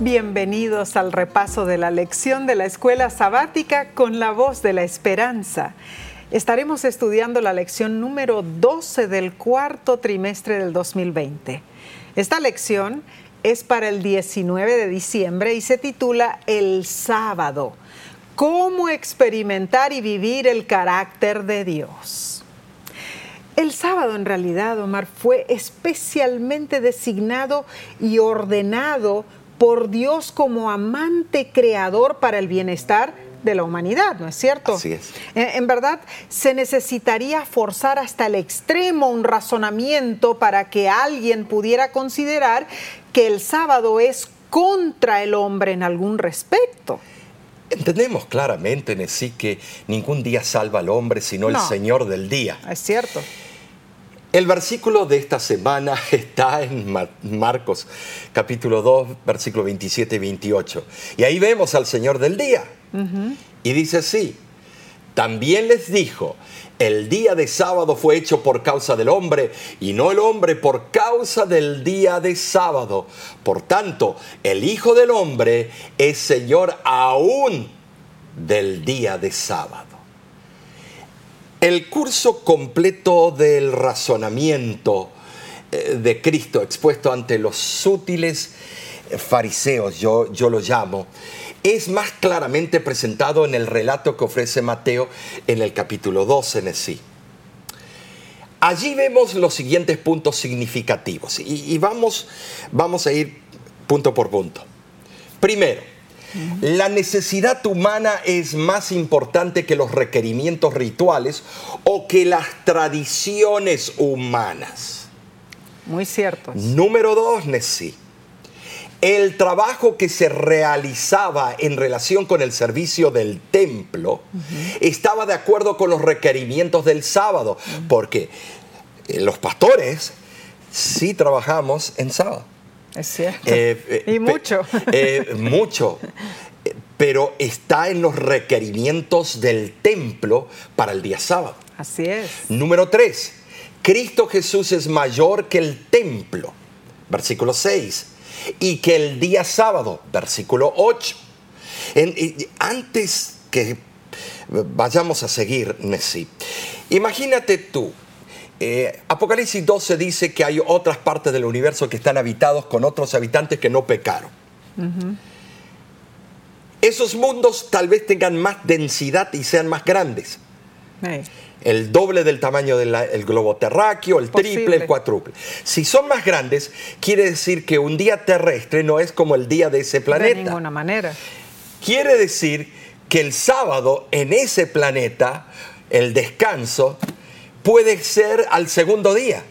Bienvenidos al repaso de la lección de la escuela sabática con la voz de la esperanza. Estaremos estudiando la lección número 12 del cuarto trimestre del 2020. Esta lección es para el 19 de diciembre y se titula El sábado. ¿Cómo experimentar y vivir el carácter de Dios? El sábado en realidad, Omar, fue especialmente designado y ordenado por Dios como amante creador para el bienestar de la humanidad, ¿no es cierto? Así es. En, en, verdad, se necesitaría forzar hasta el extremo un razonamiento para que alguien pudiera considerar que el sábado es contra el hombre en algún respecto. Entendemos claramente, Nesí, que ningún día salva al hombre sino No. el Señor del día. Es cierto. El versículo de esta semana está en Mar- Marcos capítulo 2, versículo 27 y 28. Y ahí vemos al Señor del día. Y dice así, también les dijo, el día de sábado fue hecho por causa del hombre y no el hombre por causa del día de sábado. Por tanto, el Hijo del Hombre es Señor aún del día de sábado. El curso completo del razonamiento eh, de Cristo expuesto ante los sutiles eh, fariseos, yo, yo lo llamo, es más claramente presentado en el relato que ofrece Mateo en el capítulo 12 en sí. Allí vemos los siguientes puntos significativos y, y vamos, vamos a ir punto por punto. Primero, la necesidad humana es más importante que los requerimientos rituales o que las tradiciones humanas. Muy cierto. Número dos, Nessie. El trabajo que se realizaba en relación con el servicio del templo estaba de acuerdo con los requerimientos del sábado, porque eh, los pastores sí trabajamos en sábado. Es cierto. Eh, eh, y pe- mucho. eh, mucho. Eh, Pero está en los requerimientos del templo para el día sábado. Así es. Número 3. Cristo Jesús es mayor que el templo. Versículo 6. Y que el día sábado. Versículo 8. En- y- antes que vayamos a seguir, Nessie, imagínate tú. Eh, Apocalipsis 12 dice que hay otras partes del universo que están habitados con otros habitantes que no pecaron. Esos mundos tal vez tengan más densidad y sean más grandes el doble del tamaño del globo terráqueo, el triple, el cuádruple. Si son más grandes, quiere decir que un día terrestre no es como el día de ese de planeta. ninguna manera. Quiere decir que el sábado en ese planeta, el descanso, puede ser al segundo día,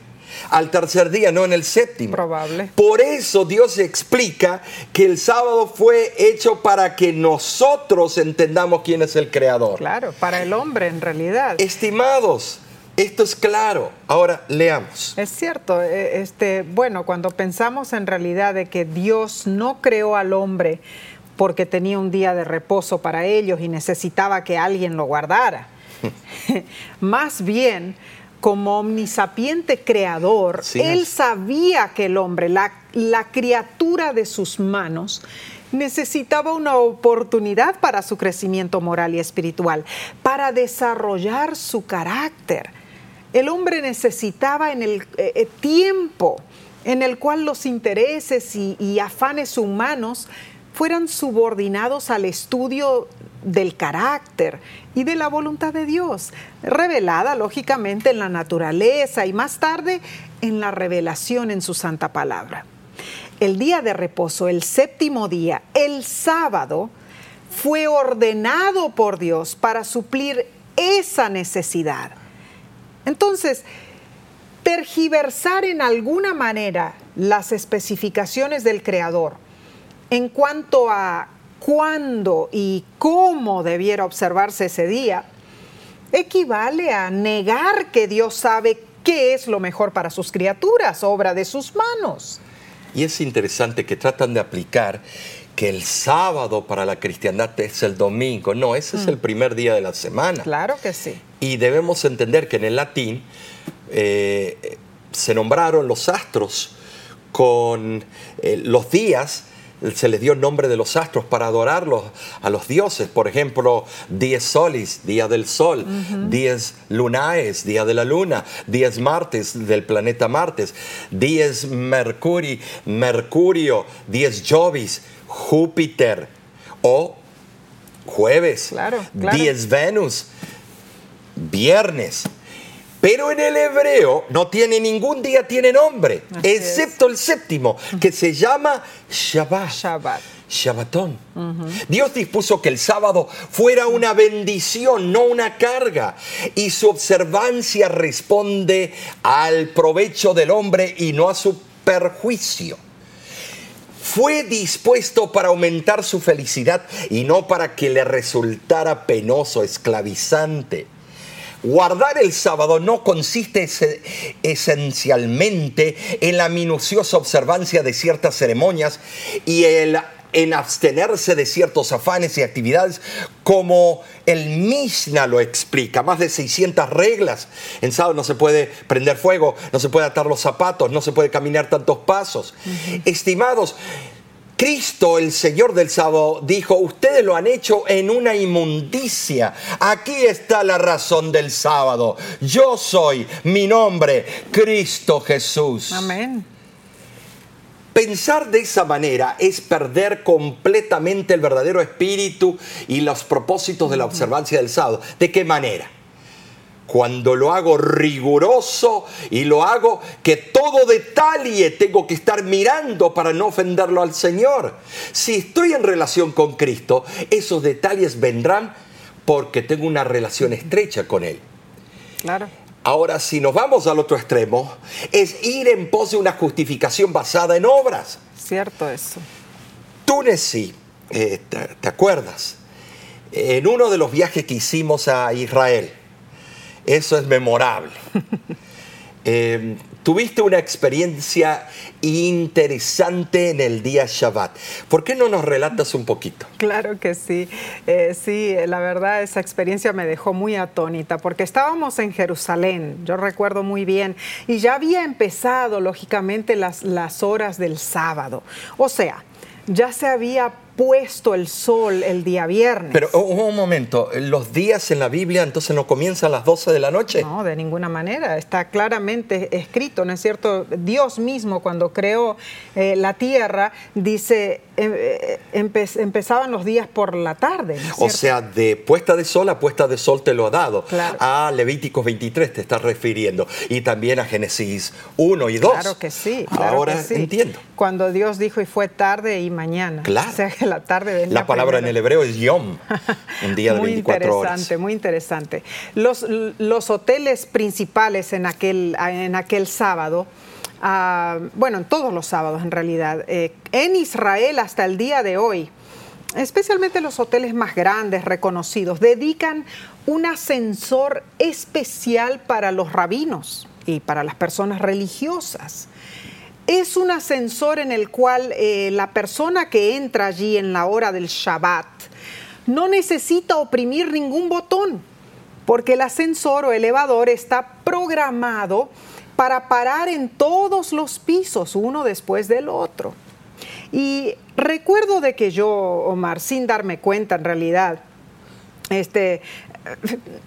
al tercer día, no en el séptimo. Probable. Por eso Dios explica que el sábado fue hecho para que nosotros entendamos quién es el creador. Claro, para el hombre en realidad. Estimados, esto es claro. Ahora leamos. Es cierto, eh, este, bueno, cuando pensamos en realidad de que Dios no creó al hombre porque tenía un día de reposo para ellos y necesitaba que alguien lo guardara. Más bien, como omnisapiente creador, Sí Él es. sabía que el hombre, la, la criatura de sus manos, necesitaba una oportunidad para su crecimiento moral y espiritual, para desarrollar su carácter. El hombre necesitaba en el eh, eh, tiempo en el cual los intereses y, y afanes humanos fueran subordinados al estudio del carácter y de la voluntad de Dios, revelada lógicamente en la naturaleza y más tarde en la revelación en su santa palabra. El día de reposo, el séptimo día, el sábado, fue ordenado por Dios para suplir esa necesidad. Entonces, tergiversar en alguna manera las especificaciones del Creador en cuanto a cuándo y cómo debiera observarse ese día, equivale a negar que Dios sabe qué es lo mejor para sus criaturas, obra de sus manos. Y es interesante que tratan de aplicar que el sábado para la cristiandad es el domingo. No, ese es el primer día de la semana. Claro que sí. Y debemos entender que en el latín eh, se nombraron los astros con eh, los días se les dio el nombre de los astros para adorarlos a los dioses. Por ejemplo, dies solis, día del sol, dies lunaes, día de la luna, dies martes, del planeta Martes, dies mercuri, mercurio, dies jovis, Júpiter. O jueves, Claro, claro. dies Venus, viernes. Pero en el hebreo no tiene ningún día tiene nombre, Así excepto el séptimo, que se llama Shabbat. Shabbat. Shabbatón. Dios dispuso que el sábado fuera una bendición, no una carga. Y su observancia responde al provecho del hombre y no a su perjuicio. Fue dispuesto para aumentar su felicidad y no para que le resultara penoso, esclavizante. Guardar el sábado no consiste ese- esencialmente en la minuciosa observancia de ciertas ceremonias y el- en abstenerse de ciertos afanes y actividades como el Mishnah lo explica, más de 600 reglas. En sábado no se puede prender fuego, no se puede atar los zapatos, no se puede caminar tantos pasos. Estimados, Cristo, el Señor del sábado, dijo, ustedes lo han hecho en una inmundicia. Aquí está la razón del sábado. Yo soy, mi nombre, Cristo Jesús. Amén. Pensar de esa manera es perder completamente el verdadero espíritu y los propósitos de la observancia del sábado. ¿De qué manera? Cuando lo hago riguroso y lo hago que todo detalle tengo que estar mirando para no ofenderlo al Señor. Si estoy en relación con Cristo, esos detalles vendrán porque tengo una relación estrecha con Él. Claro. Ahora, si nos vamos al otro extremo, es ir en pos de una justificación basada en obras. Cierto eso. Túnez, eh, te, te acuerdas? En uno de los viajes que hicimos a Israel, eso es memorable. Eh, tuviste una experiencia interesante en el día Shabbat. ¿Por qué no nos relatas un poquito? Claro que sí. Eh, sí, la verdad esa experiencia me dejó muy atónita porque estábamos en Jerusalén, yo recuerdo muy bien, y ya había empezado lógicamente las, las horas del sábado. O sea, ya se había puesto el sol el día viernes. Pero oh, un momento, los días en la Biblia entonces no comienzan a las 12 de la noche. No, de ninguna manera. Está claramente escrito, ¿no es cierto? Dios mismo cuando creó eh, la tierra dice, eh, eh, empe- empezaban los días por la tarde. ¿no es O sea, de puesta de sol a puesta de sol te lo ha dado. Claro. A Levíticos 23 te estás refiriendo. Y también a Génesis 1 y 2. Claro que sí. claro Ahora que sí. entiendo. Cuando Dios dijo y fue tarde y mañana. Claro. O sea la tarde venía La palabra en el hebreo es yom, un día de muy 24 horas. interesante, muy interesante. Los, los hoteles principales en aquel, en aquel sábado, ah, bueno, en todos los sábados en realidad, eh, en Israel hasta el día de hoy, especialmente los hoteles más grandes, reconocidos, dedican un ascensor especial para los rabinos y para las personas religiosas. Es un ascensor en el cual eh, la persona que entra allí en la hora del Shabbat no necesita oprimir ningún botón, porque el ascensor o elevador está programado para parar en todos los pisos, uno después del otro. Y recuerdo de que yo, Omar, sin darme cuenta en realidad, este,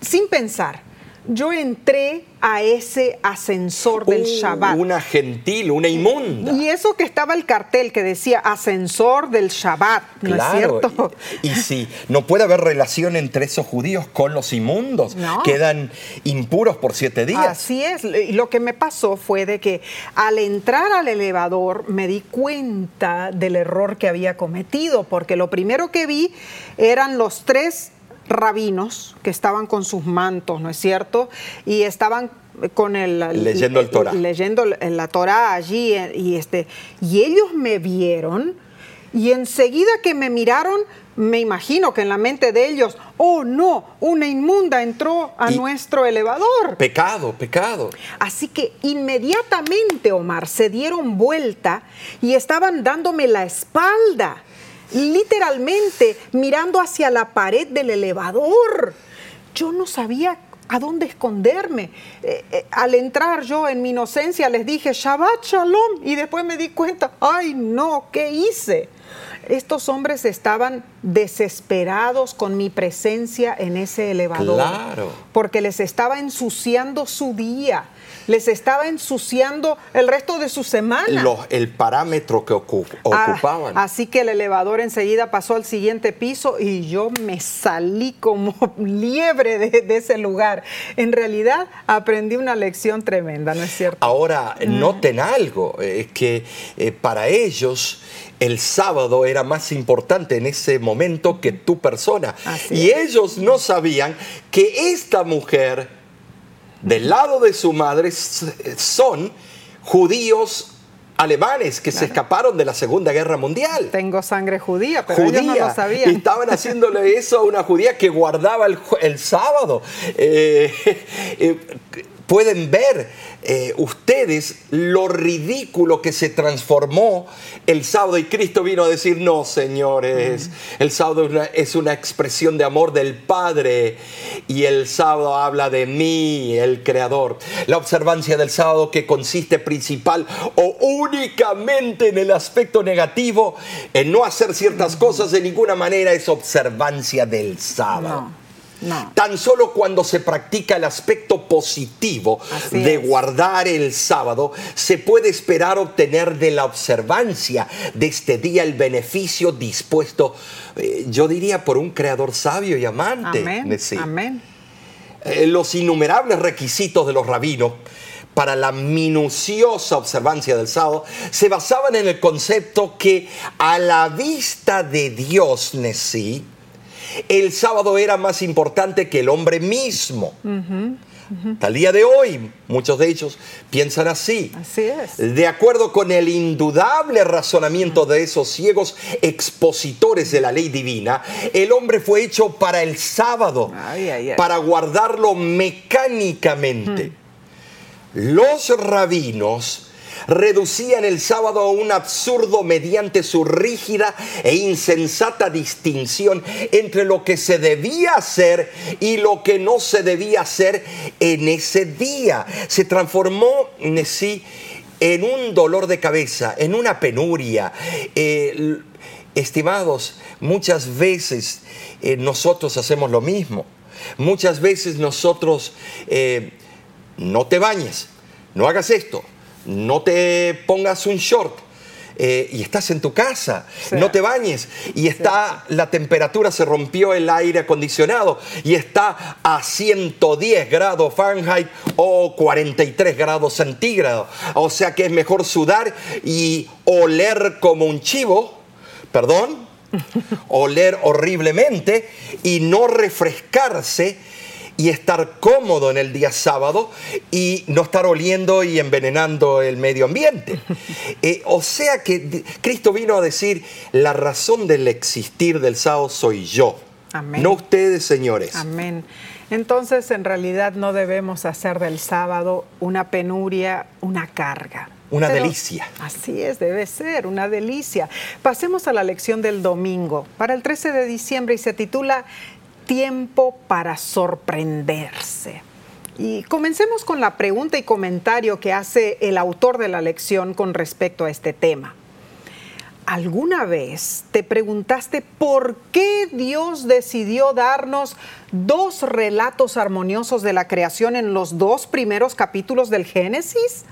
sin pensar, yo entré a ese ascensor del Uh, Shabbat. Una gentil, una inmunda. Y eso que estaba el cartel que decía ascensor del Shabbat, ¿no es cierto? Y, y si no puede haber relación entre esos judíos con los inmundos, No. quedan impuros por siete días. Así es. Y lo que me pasó fue de que al entrar al elevador me di cuenta del error que había cometido, porque lo primero que vi eran los tres rabinos que estaban con sus mantos, ¿no es cierto? Y estaban con el Leyendo el Torah. leyendo la Torah allí eh, y este y ellos me vieron y enseguida que me miraron me imagino que en la mente de ellos oh no una inmunda entró a Y- nuestro elevador Pecado, pecado. Así que inmediatamente, Omar, se dieron vuelta y estaban dándome la espalda, literalmente mirando hacia la pared del elevador. Yo no sabía ¿A dónde esconderme? Eh, eh, al entrar yo en mi inocencia les dije Shabbat Shalom y después me di cuenta, ay no, ¿qué hice? Estos hombres estaban desesperados con mi presencia en ese elevador. Claro. Porque les estaba ensuciando su día les estaba ensuciando el resto de su semana. el parámetro que ah, ocupaban. así que el elevador enseguida pasó al siguiente piso y yo me salí como liebre de, ese lugar. En realidad aprendí una lección tremenda, ¿no es cierto? Ahora, noten algo, es que eh, para ellos el sábado era más importante en ese momento que tu persona. y ellos no sabían que esta mujer del lado de su madre son judíos alemanes que se escaparon de la Segunda Guerra Mundial. Tengo sangre judía, pero ellos no lo sabían. Y estaban haciéndole eso a una judía que guardaba el, sábado. Eh, eh, pueden ver eh, ustedes lo ridículo que se transformó el sábado y Cristo vino a decir, no señores, el sábado es una, expresión de amor del Padre y el sábado habla de mí, el Creador. La observancia del sábado que consiste principal o únicamente en el aspecto negativo, en no hacer ciertas cosas de ninguna manera es observancia del sábado. Tan solo cuando se practica el aspecto positivo de guardar el sábado, se puede esperar obtener de la observancia de este día el beneficio dispuesto, eh, yo diría, por un creador sabio y amante. Amén. Eh, los innumerables requisitos de los rabinos para la minuciosa observancia del sábado se basaban en el concepto que a la vista de Dios, Nesí, el sábado era más importante que el hombre mismo. Al día de hoy, muchos de ellos piensan así. Así es. De acuerdo con el indudable razonamiento de esos ciegos expositores de la ley divina, el hombre fue hecho para el sábado, para guardarlo mecánicamente. Los rabinos reducían el sábado a un absurdo mediante su rígida e insensata distinción entre lo que se debía hacer y lo que no se debía hacer en ese día. Se transformó en sí en un dolor de cabeza, en una penuria. Eh, estimados, muchas veces eh, nosotros hacemos lo mismo. Muchas veces nosotros, eh, no te bañes, no hagas esto, no te pongas un short. Eh, y estás en tu casa, no te bañes y está la temperatura, se rompió el aire acondicionado y está a 110 grados Fahrenheit o 43 grados centígrados. O sea que es mejor sudar y oler como un chivo, perdón, oler horriblemente y no refrescarse y estar cómodo en el día sábado y no estar oliendo y envenenando el medio ambiente. Eh, o sea que Cristo vino a decir, la razón del existir del sábado soy yo, no ustedes, señores. Amén. Entonces, en realidad no debemos hacer del sábado una penuria, una carga. Una delicia. Así es, debe ser, una delicia. Pasemos a la lección del domingo, para el 13 de diciembre, y se titula tiempo para sorprenderse. Y comencemos con la pregunta y comentario que hace el autor de la lección con respecto a este tema. ¿Alguna vez te preguntaste por qué Dios decidió darnos dos relatos armoniosos de la creación en los dos primeros capítulos del Génesis?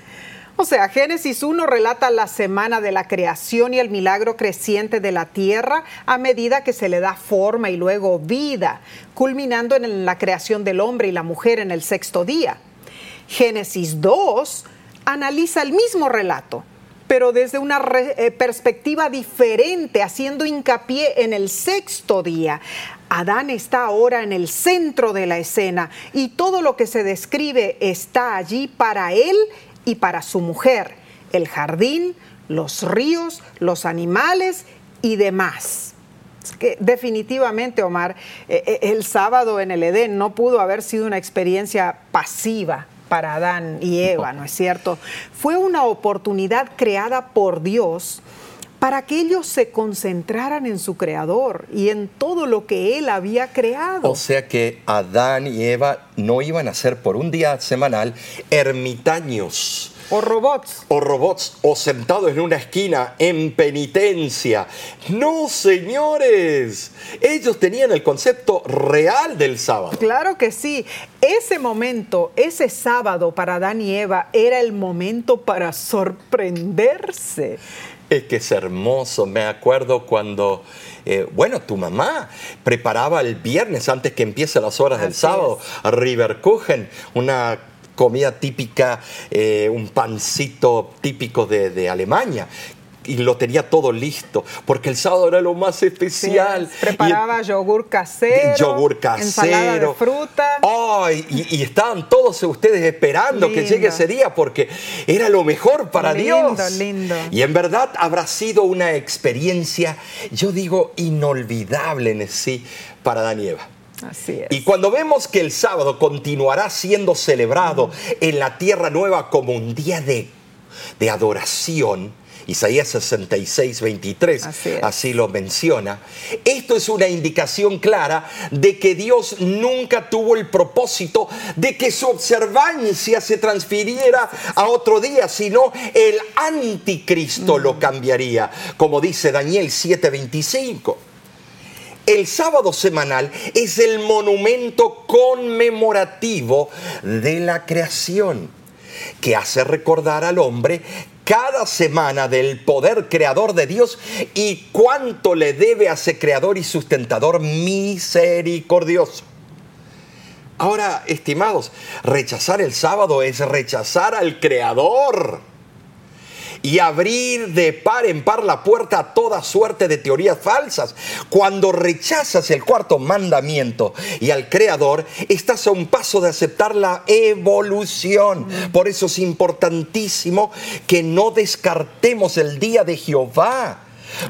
O sea, Génesis 1 relata la semana de la creación y el milagro creciente de la tierra a medida que se le da forma y luego vida, culminando en la creación del hombre y la mujer en el sexto día. Génesis 2 analiza el mismo relato, pero desde una eh, perspectiva diferente, haciendo hincapié en el sexto día. Adán está ahora en el centro de la escena y todo lo que se describe está allí para él y para su mujer, el jardín, los ríos, los animales y demás. que definitivamente, Omar, eh, eh, el sábado en el Edén no pudo haber sido una experiencia pasiva para Adán y Eva, ¿no es cierto? Fue una oportunidad creada por Dios para que ellos se concentraran en su creador y en todo lo que él había creado. O sea que Adán y Eva no iban a ser por un día semanal ermitaños. O robots. O robots, o sentados en una esquina en penitencia. No, señores. Ellos tenían el concepto real del sábado. Claro que sí. Ese momento, ese sábado para Adán y Eva era el momento para sorprenderse. Es que es hermoso. Me acuerdo cuando, eh, bueno, tu mamá preparaba el viernes antes que empiece las horas del sábado a Riverkuchen, una comida típica, eh, un pancito típico de, de Alemania. Y lo tenía todo listo, porque el sábado era lo más especial. Sí, preparaba Y- yogur casero. yogur casero. Ensalada de fruta. Y, y estaban todos ustedes esperando que llegue ese día porque era lo mejor para Lindo, Dios. lindo. Y en verdad habrá sido una experiencia, yo digo, inolvidable en sí para Eva. Así es. Y cuando vemos que el sábado continuará siendo celebrado en la tierra nueva como un día de, de adoración, Isaías 66, 23 Así así lo menciona, esto es una indicación clara de que Dios nunca tuvo el propósito de que su observancia se transfiriera a otro día, sino el anticristo lo cambiaría, como dice Daniel 7:25. El sábado semanal es el monumento conmemorativo de la creación que hace recordar al hombre cada semana del poder creador de Dios y cuánto le debe a ese creador y sustentador misericordioso. Ahora, estimados, rechazar el sábado es rechazar al creador y abrir de par en par la puerta a toda suerte de teorías falsas. Cuando rechazas el cuarto mandamiento y al Creador, estás a un paso de aceptar la evolución. Por eso es importantísimo que no descartemos el día de Jehová.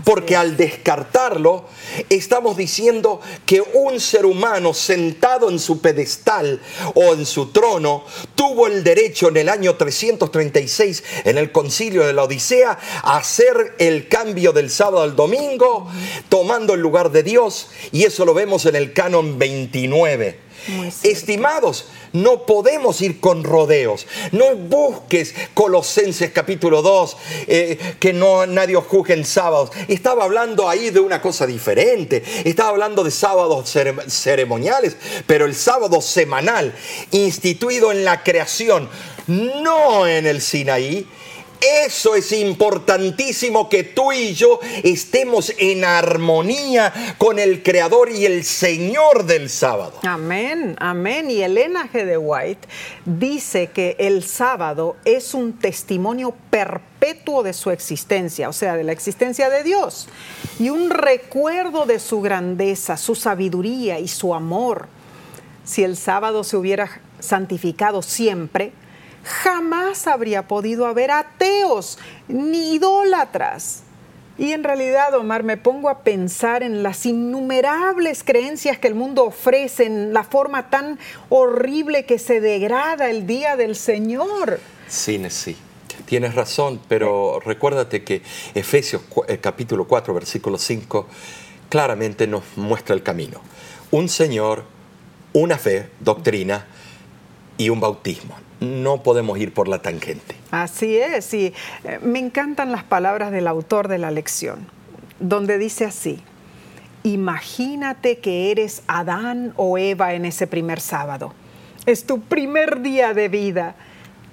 Porque al descartarlo, estamos diciendo que un ser humano sentado en su pedestal o en su trono tuvo el derecho en el año 336 en el concilio de la Odisea a hacer el cambio del sábado al domingo, tomando el lugar de Dios, y eso lo vemos en el canon 29. Muy cierto. Estimados, no podemos ir con rodeos. No busques Colosenses capítulo 2, eh, que no nadie os juzgue en sábados. Estaba hablando ahí de una cosa diferente. Estaba hablando de sábados cere- ceremoniales, pero el sábado semanal, instituido en la creación, no en el Sinaí. Eso es importantísimo que tú y yo estemos en armonía con el Creador y el Señor del sábado. Amén, amén. Y Elena G. de White dice que el sábado es un testimonio perpetuo de su existencia, o sea, de la existencia de Dios, y un recuerdo de su grandeza, su sabiduría y su amor. Si el sábado se hubiera santificado siempre, jamás habría podido haber ateos ni idólatras. Y en realidad, Omar, me pongo a pensar en las innumerables creencias que el mundo ofrece, en la forma tan horrible que se degrada el día del Señor. Sí, sí. Tienes razón, pero recuérdate que Efesios eh, capítulo 4, versículo 5, claramente nos muestra el camino. Un Señor, una fe, doctrina y un bautismo. No podemos ir por la tangente. Así es, y eh, me encantan las palabras del autor de la lección, donde dice así, imagínate que eres Adán o Eva en ese primer sábado. Es tu primer día de vida,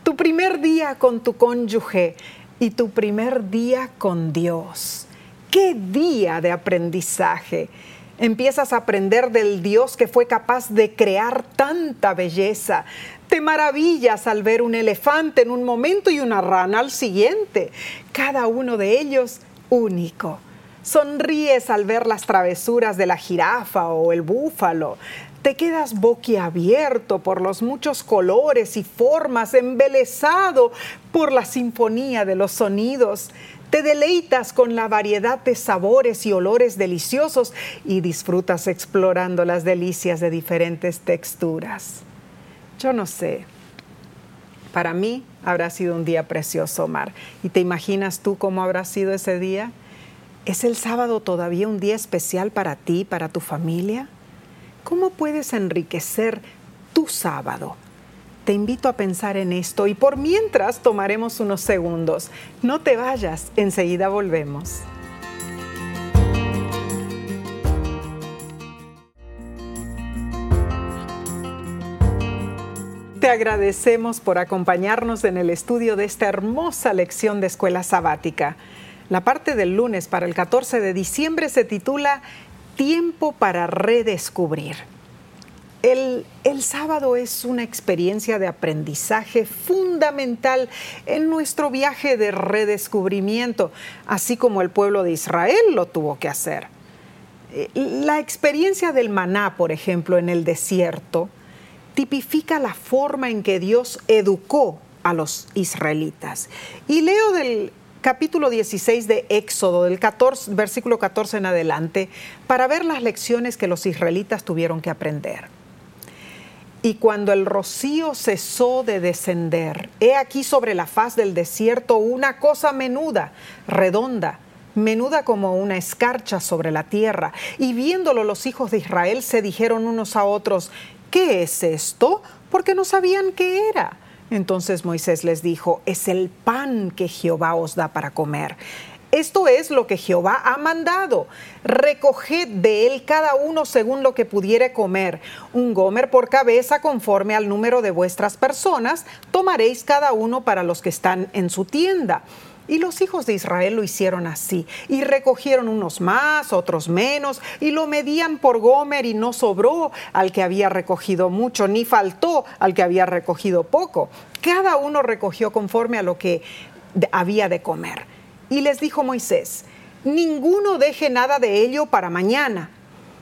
tu primer día con tu cónyuge y tu primer día con Dios. ¡Qué día de aprendizaje! Empiezas a aprender del Dios que fue capaz de crear tanta belleza. Te maravillas al ver un elefante en un momento y una rana al siguiente, cada uno de ellos único. Sonríes al ver las travesuras de la jirafa o el búfalo. Te quedas boquiabierto por los muchos colores y formas, embelesado por la sinfonía de los sonidos. Te deleitas con la variedad de sabores y olores deliciosos y disfrutas explorando las delicias de diferentes texturas. Yo no sé. Para mí habrá sido un día precioso, Omar. ¿Y te imaginas tú cómo habrá sido ese día? ¿Es el sábado todavía un día especial para ti, para tu familia? ¿Cómo puedes enriquecer tu sábado? Te invito a pensar en esto y por mientras tomaremos unos segundos. No te vayas, enseguida volvemos. Te agradecemos por acompañarnos en el estudio de esta hermosa lección de escuela sabática. La parte del lunes para el 14 de diciembre se titula Tiempo para redescubrir. El, el, sábado es una experiencia de aprendizaje fundamental en nuestro viaje de redescubrimiento, así como el pueblo de Israel lo tuvo que hacer. Eh, la experiencia del maná, por ejemplo, en el desierto, tipifica la forma en que Dios educó a los israelitas. Y leo del capítulo 16 de Éxodo, del 14, versículo 14 en adelante, para ver las lecciones que los israelitas tuvieron que aprender. Y cuando el rocío cesó de descender, he aquí sobre la faz del desierto una cosa menuda, redonda, menuda como una escarcha sobre la tierra. Y viéndolo los hijos de Israel se dijeron unos a otros, ¿qué es esto? Porque no sabían qué era. Entonces Moisés les dijo, es el pan que Jehová os da para comer. Esto es lo que Jehová ha mandado. Recoged de él cada uno según lo que pudiere comer. Un gomer por cabeza conforme al número de vuestras personas, tomaréis cada uno para los que están en su tienda. Y los hijos de Israel lo hicieron así, y recogieron unos más, otros menos, y lo medían por Gomer, y no sobró al que había recogido mucho, ni faltó al que había recogido poco. Cada uno recogió conforme a lo que había de comer. Y les dijo Moisés, ninguno deje nada de ello para mañana.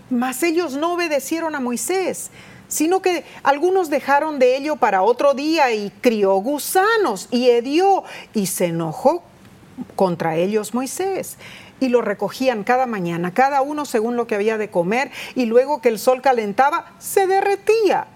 Mas ellos no obedecieron a Moisés sino que algunos dejaron de ello para otro día y crió gusanos y hedió y se enojó contra ellos Moisés. Y lo recogían cada mañana, cada uno según lo que había de comer, y luego que el sol calentaba, se derretía.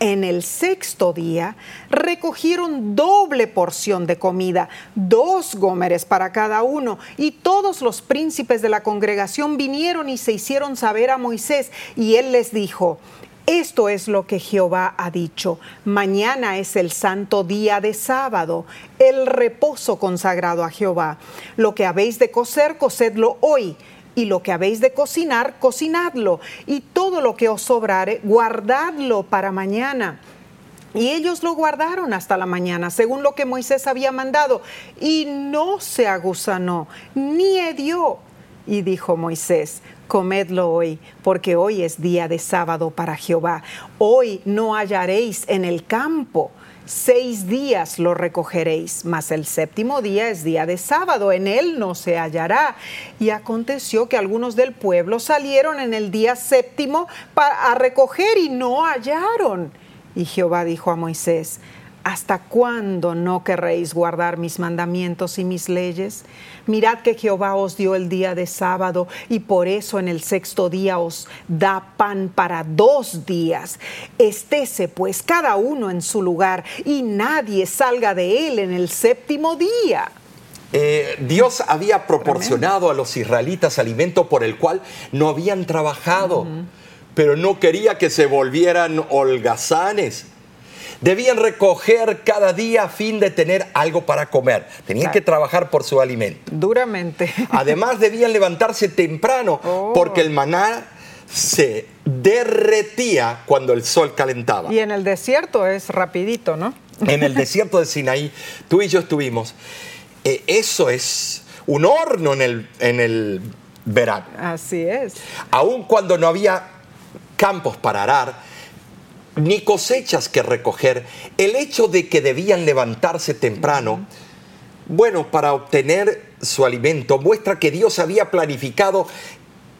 En el sexto día recogieron doble porción de comida, dos gómeres para cada uno, y todos los príncipes de la congregación vinieron y se hicieron saber a Moisés, y él les dijo, esto es lo que Jehová ha dicho. Mañana es el santo día de sábado, el reposo consagrado a Jehová. Lo que habéis de cocer, cocedlo hoy. Y lo que habéis de cocinar, cocinadlo. Y todo lo que os sobrare, guardadlo para mañana. Y ellos lo guardaron hasta la mañana, según lo que Moisés había mandado. Y no se agusanó, ni hedió. Y dijo Moisés, comedlo hoy, porque hoy es día de sábado para Jehová. Hoy no hallaréis en el campo. Seis días lo recogeréis, mas el séptimo día es día de sábado, en él no se hallará. Y aconteció que algunos del pueblo salieron en el día séptimo para, a recoger y no hallaron. Y Jehová dijo a Moisés, ¿Hasta cuándo no querréis guardar mis mandamientos y mis leyes? Mirad que Jehová os dio el día de sábado y por eso en el sexto día os da pan para dos días. Estése pues cada uno en su lugar y nadie salga de él en el séptimo día. Eh, Dios había proporcionado a los israelitas alimento por el cual no habían trabajado, pero no quería que se volvieran holgazanes Debían recoger cada día a fin de tener algo para comer. Tenían que trabajar por su alimento. Duramente. Además debían levantarse temprano oh. porque el maná se derretía cuando el sol calentaba. Y en el desierto es rapidito, ¿no? En el desierto de Sinaí, tú y yo estuvimos. Eh, eso es un horno en el, en el verano. Así es. Aun cuando no había campos para arar, ni cosechas que recoger. El hecho de que debían levantarse temprano, bueno, para obtener su alimento, muestra que Dios había planificado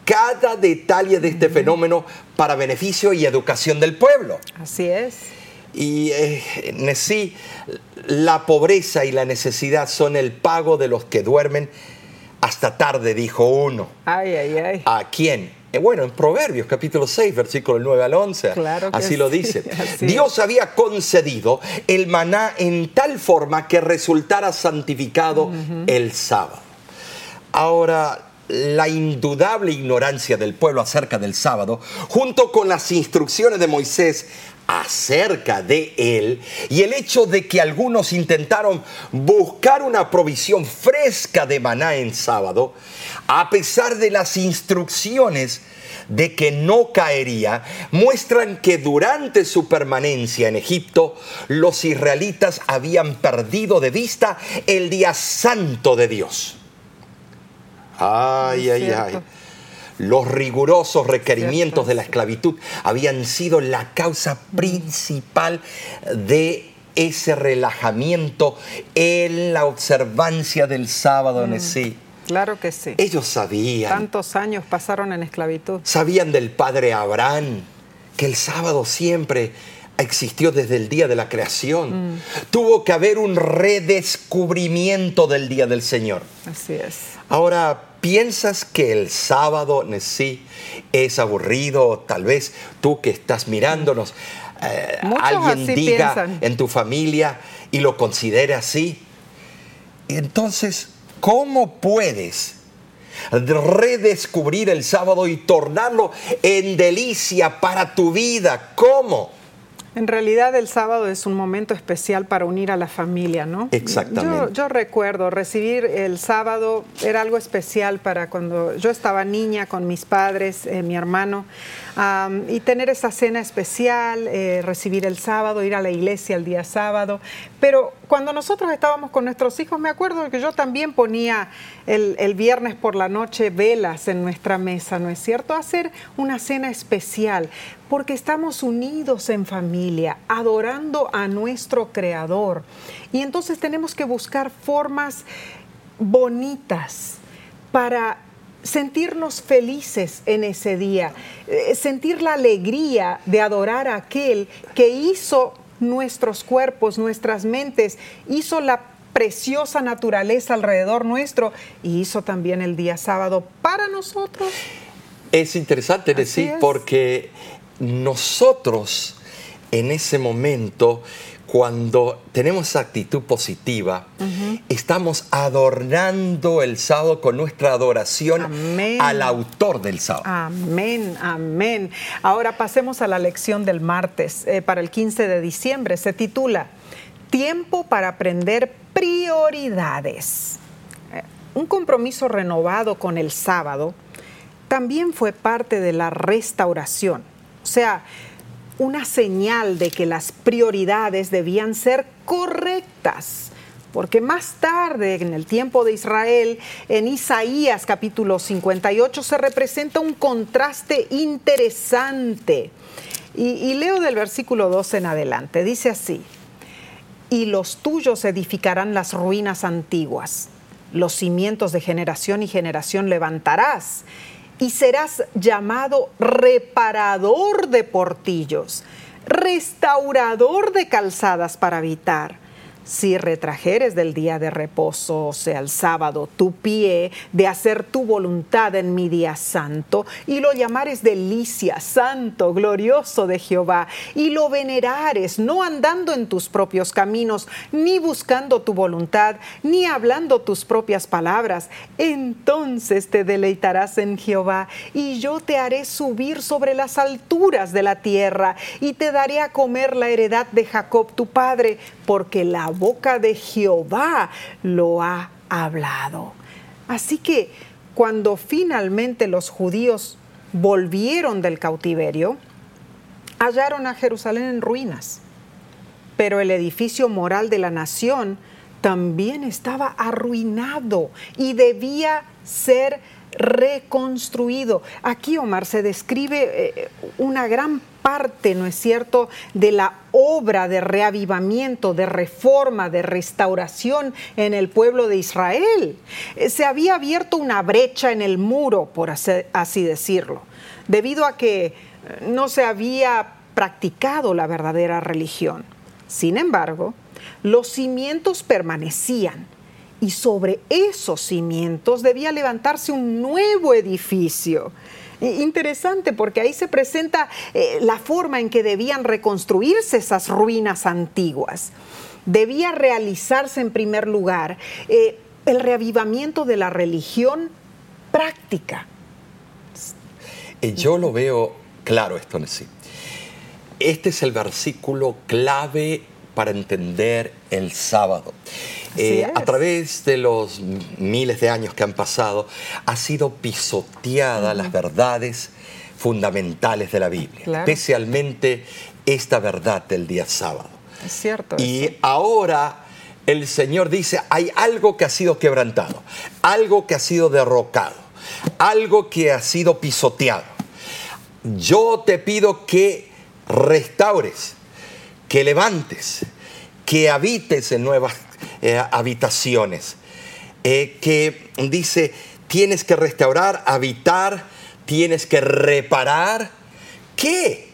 cada detalle de este fenómeno para beneficio y educación del pueblo. Así es. Y eh, sí, la pobreza y la necesidad son el pago de los que duermen hasta tarde, dijo uno. Ay, ay, ay. ¿A quién? Eh, bueno, en Proverbios capítulo 6, versículo 9 al 11, así lo dice. Dios había concedido el maná en tal forma que resultara santificado el sábado. Ahora, la indudable ignorancia del pueblo acerca del sábado, junto con las instrucciones de Moisés acerca de él y el hecho de que algunos intentaron buscar una provisión fresca de maná en sábado, a pesar de las instrucciones de que no caería, muestran que durante su permanencia en Egipto, los israelitas habían perdido de vista el día santo de Dios. Ay, ay, ay. Los rigurosos requerimientos de la esclavitud habían sido la causa principal de ese relajamiento en la observancia del sábado en mm, sí. Claro que sí. Ellos sabían. Tantos años pasaron en esclavitud. Sabían del padre Abraham, que el sábado siempre existió desde el día de la creación. Mm. Tuvo que haber un redescubrimiento del día del Señor. Así es. Ahora, ¿piensas que el sábado sí es aburrido? Tal vez tú que estás mirándonos, eh, alguien diga en tu familia y lo considere así. Entonces, ¿cómo puedes redescubrir el sábado y tornarlo en delicia para tu vida? ¿Cómo? En realidad el sábado es un momento especial para unir a la familia, ¿no? Exactamente. Yo, recuerdo recibir el sábado, era algo especial para cuando yo estaba niña con mis padres, eh, mi hermano y tener esa cena especial, eh, recibir el sábado, ir a la iglesia el día sábado. Pero cuando nosotros estábamos con nuestros hijos, me acuerdo que yo también ponía el, el viernes por la noche velas en nuestra mesa, ¿no es cierto? Hacer una cena especial, porque estamos unidos en familia, adorando a nuestro Creador. Y entonces tenemos que buscar formas bonitas para sentirnos felices en ese día, eh, sentir la alegría de adorar a aquel que hizo nuestros cuerpos, nuestras mentes, hizo la preciosa naturaleza alrededor nuestro y hizo también el día sábado para nosotros. Es interesante decir porque nosotros en ese momento cuando tenemos actitud positiva, estamos adornando el sábado con nuestra adoración al autor del sábado. Amén, amén. Ahora pasemos a la lección del martes eh, para el 15 de diciembre. Se titula Tiempo para aprender prioridades. Eh, un compromiso renovado con el sábado también fue parte de la restauración. Sea, una señal de que las prioridades debían ser correctas. Porque más tarde, en el tiempo de Israel, en Isaías capítulo 58, se representa un contraste interesante. Y, leo del versículo 2 en adelante. Dice así, y los tuyos edificarán las ruinas antiguas, los cimientos de generación y generación levantarás y serás llamado reparador de portillos, restaurador de calzadas para habitar si retrajeres del día de reposo, o sea, el sábado, tu pie de hacer tu voluntad en mi día santo, y lo llamares delicia, santo, glorioso de Jehová, y lo venerares, no andando en tus propios caminos, ni buscando tu voluntad, ni hablando tus propias palabras, entonces te deleitarás en Jehová, y yo te haré subir sobre las alturas de la tierra, y te daré a comer la heredad de Jacob tu padre, porque la boca de Jehová lo ha hablado. Así que cuando finalmente los judíos volvieron del cautiverio, hallaron a Jerusalén en ruinas, pero el edificio moral de la nación también estaba arruinado y debía ser reconstruido. Aquí, Omar, se describe eh, una gran parte, ¿no es cierto?, de la obra de reavivamiento, de reforma, de restauración en el pueblo de Israel. Eh, se había abierto una brecha en el muro, por así decirlo, debido a que eh, no se había practicado la verdadera religión. Sin embargo, los cimientos permanecían y sobre esos cimientos debía levantarse un nuevo edificio. Interesante porque ahí se presenta eh, la forma en que debían reconstruirse esas ruinas antiguas. Debía realizarse en primer lugar eh, el reavivamiento de la religión práctica. Eh, yo lo veo claro esto, sí. Este es el versículo clave para entender el sábado. Eh, a través de los miles de años que han pasado, ha sido pisoteada las verdades fundamentales de la Biblia, especialmente esta verdad del día sábado. Es cierto. Y ahora el Señor dice, hay algo que ha sido quebrantado, algo que ha sido derrocado, algo que ha sido pisoteado. Yo te pido que restaures, que levantes, que habites en nuevas eh, habitaciones, eh, que dice, tienes que restaurar, habitar, tienes que reparar. ¿Qué?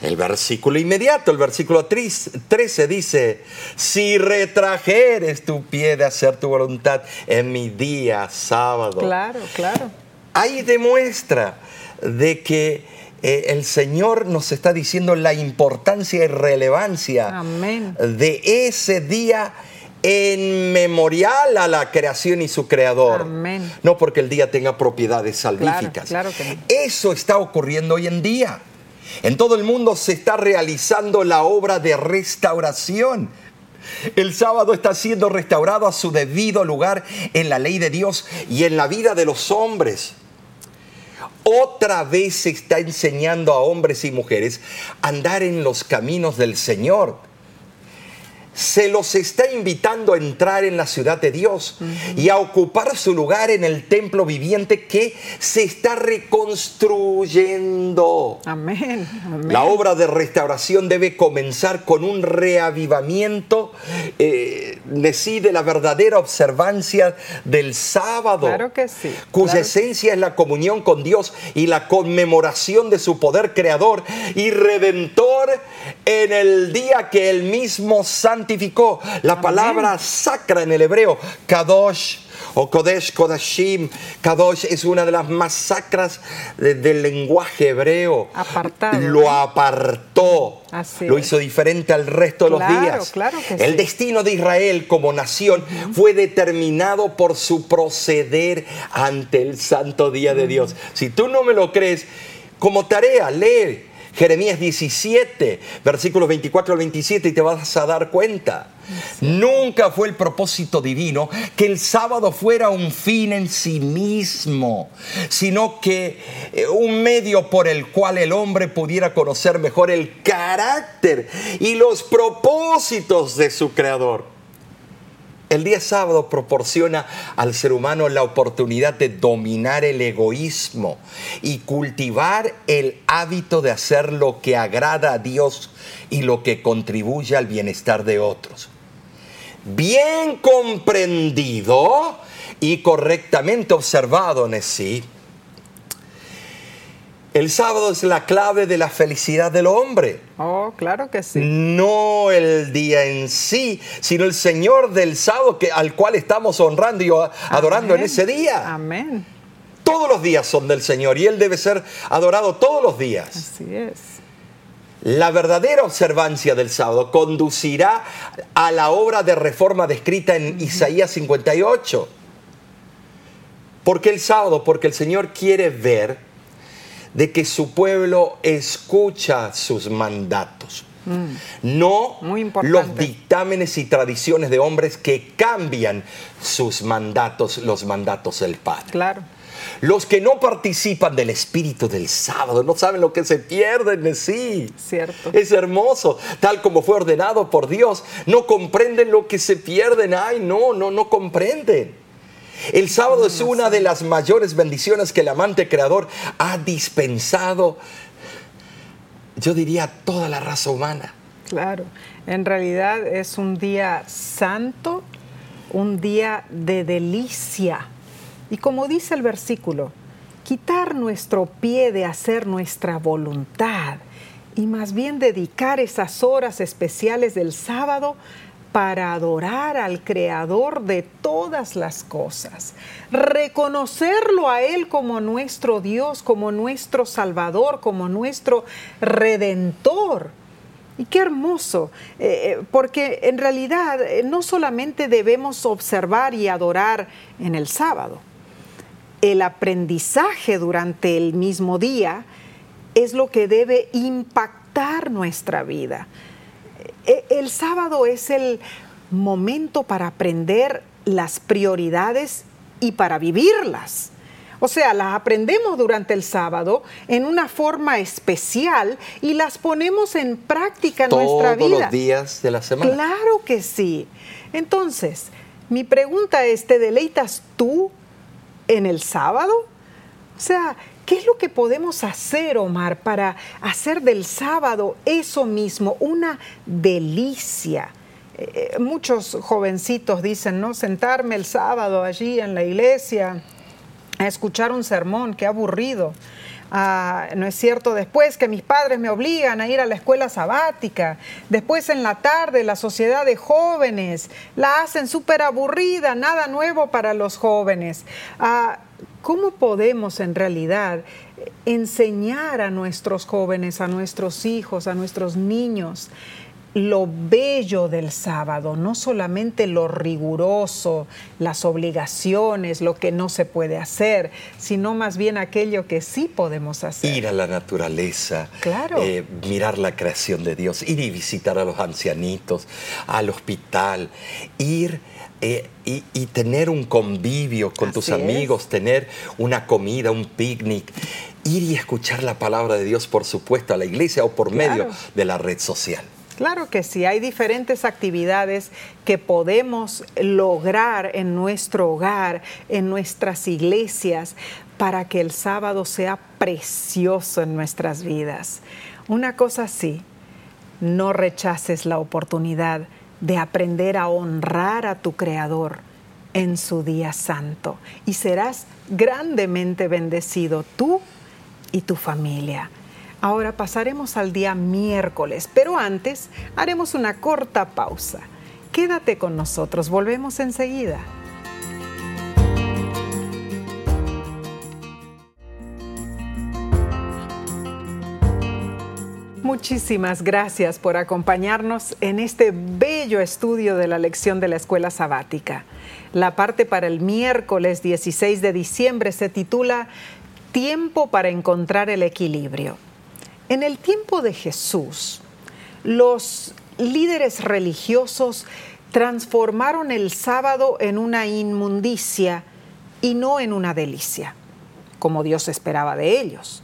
El versículo inmediato, el versículo 13 dice, si retrajeres tu pie de hacer tu voluntad en mi día sábado. Claro, claro. Ahí demuestra de que eh, el Señor nos está diciendo la importancia y relevancia de ese día en memorial a la creación y su creador. No porque el día tenga propiedades salvíficas. Eso está ocurriendo hoy en día. En todo el mundo se está realizando la obra de restauración. El sábado está siendo restaurado a su debido lugar en la ley de Dios y en la vida de los hombres. Otra vez se está enseñando a hombres y mujeres a andar en los caminos del Señor se los está invitando a entrar en la ciudad de Dios y a ocupar su lugar en el templo viviente que se está reconstruyendo. Amén. La obra de restauración debe comenzar con un reavivamiento eh, de la verdadera observancia del sábado. Claro que sí. Cuya esencia es la comunión con Dios y la conmemoración de su poder creador y redentor en el día que el mismo santo la palabra sacra en el hebreo, kadosh o kodesh, kodashim. Kadosh es una de las más sacras del lenguaje hebreo. Apartado. Lo apartó. lo hizo diferente al resto de los días. el destino de Israel como nación fue determinado por su proceder ante el santo día de Dios. Si tú no me lo crees, como tarea, lee Jeremías 17, versículos 24 al 27, y te vas a dar cuenta. Nunca fue el propósito divino que el sábado fuera un fin en sí mismo, sino que eh, un medio por el cual el hombre pudiera conocer mejor el carácter y los propósitos de su creador. El día sábado proporciona al ser humano la oportunidad de dominar el egoísmo y cultivar el hábito de hacer lo que agrada a Dios y lo que contribuye al bienestar de otros. Bien comprendido y correctamente observado, sí el sábado es la clave de la felicidad del hombre. Oh, claro que sí. No el día en sí, sino el Señor del sábado que, al cual estamos honrando y adorando en ese día. Amén. Todos los días son del Señor y Él debe ser adorado todos los días. Así es. La verdadera observancia del sábado conducirá a la obra de reforma descrita en Isaías 58. ¿Por qué el sábado? Porque el Señor quiere ver de que su pueblo escucha sus mandatos. Mm. No los dictámenes y tradiciones de hombres que cambian sus mandatos, los mandatos del Padre. Claro. Los que no participan del espíritu del sábado no saben lo que se pierden de sí. Cierto. Es hermoso, tal como fue ordenado por Dios. No comprenden lo que se pierden. Ay, no, no, no comprenden. El sábado es una de las mayores bendiciones que el amante creador ha dispensado, yo diría, a toda la raza humana. Claro, en realidad es un día santo, un día de delicia. Y como dice el versículo, quitar nuestro pie de hacer nuestra voluntad y más bien dedicar esas horas especiales del sábado para adorar al Creador de todas las cosas, reconocerlo a Él como nuestro Dios, como nuestro Salvador, como nuestro Redentor. Y qué hermoso, eh, eh, porque en realidad eh, no solamente debemos observar y adorar en el sábado, el aprendizaje durante el mismo día es lo que debe impactar nuestra vida. E, el sábado es el momento para aprender las prioridades y para vivirlas. O sea, las aprendemos durante el sábado en una forma especial y las ponemos en práctica en nuestra vida. Todos los días de la semana. Claro que sí. Entonces, mi pregunta es, ¿te deleitas tú en el sábado? O sea, ¿qué es lo que podemos hacer, Omar, para hacer del sábado eso mismo, una delicia? Eh, eh, muchos jovencitos dicen, ¿no? Sentarme el sábado allí en la iglesia a escuchar un sermón, qué aburrido. Ah, no es cierto, después que mis padres me obligan a ir a la escuela sabática, después en la tarde la sociedad de jóvenes la hacen súper aburrida, nada nuevo para los jóvenes. Ah, ¿Cómo podemos en realidad enseñar a nuestros jóvenes, a nuestros hijos, a nuestros niños? lo bello del sábado, no solamente lo riguroso, las obligaciones, lo que no se puede hacer, sino más bien aquello que sí podemos hacer. Ir a la naturaleza, claro. Eh, mirar la creación de Dios, ir y visitar a los ancianitos, al hospital, ir... Eh, y, tener un convivio con tus amigos, tener una comida, un picnic, ir y escuchar la palabra de Dios, por supuesto, a la iglesia o por medio de la red social. Claro que sí, hay diferentes actividades que podemos lograr en nuestro hogar, en nuestras iglesias, para que el sábado sea precioso en nuestras vidas. Una cosa sí, no rechaces la oportunidad de aprender a honrar a tu Creador en su día santo y serás grandemente bendecido tú y tu familia. Ahora pasaremos al día miércoles, pero antes haremos una corta pausa. Quédate con nosotros, volvemos enseguida. Muchísimas gracias por acompañarnos en este bello estudio de la lección de la escuela sabática. La parte para el miércoles 16 de diciembre se titula Tiempo para encontrar el equilibrio. En el tiempo de Jesús, los líderes religiosos transformaron el sábado en una inmundicia y no en una delicia, como Dios esperaba de ellos.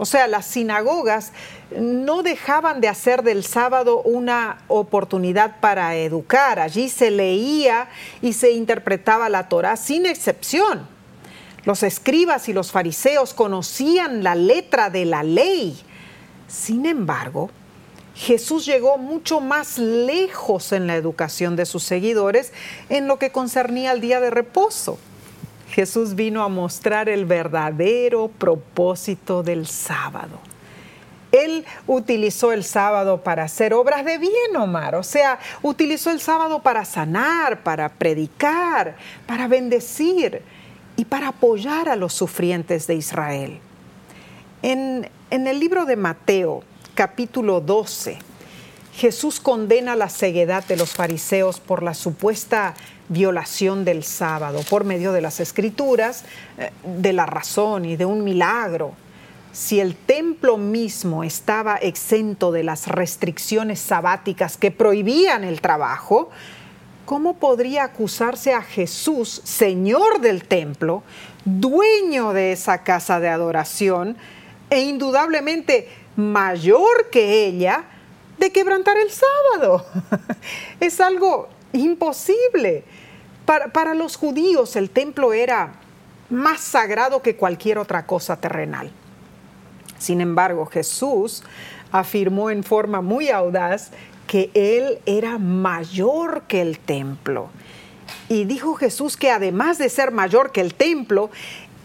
O sea, las sinagogas no dejaban de hacer del sábado una oportunidad para educar. Allí se leía y se interpretaba la Torah sin excepción. Los escribas y los fariseos conocían la letra de la ley sin embargo, Jesús llegó mucho más lejos en la educación de sus seguidores en lo que concernía al día de reposo. Jesús vino a mostrar el verdadero propósito del sábado. Él utilizó el sábado para hacer obras de bien, Omar. O sea, utilizó el sábado para sanar, para predicar, para bendecir y para apoyar a los sufrientes de Israel. En, el libro de Mateo, capítulo 12, Jesús condena la ceguedad de los fariseos por la supuesta violación del sábado por medio de las escrituras, eh, de la razón y de un milagro. Si el templo mismo estaba exento de las restricciones sabáticas que prohibían el trabajo, ¿cómo podría acusarse a Jesús, Señor del templo, dueño de esa casa de adoración, e indudablemente mayor que ella de quebrantar el sábado. es algo imposible. Para, para, los judíos el templo era más sagrado que cualquier otra cosa terrenal. Sin embargo, Jesús afirmó en forma muy audaz que Él era mayor que el templo. Y dijo Jesús que además de ser mayor que el templo,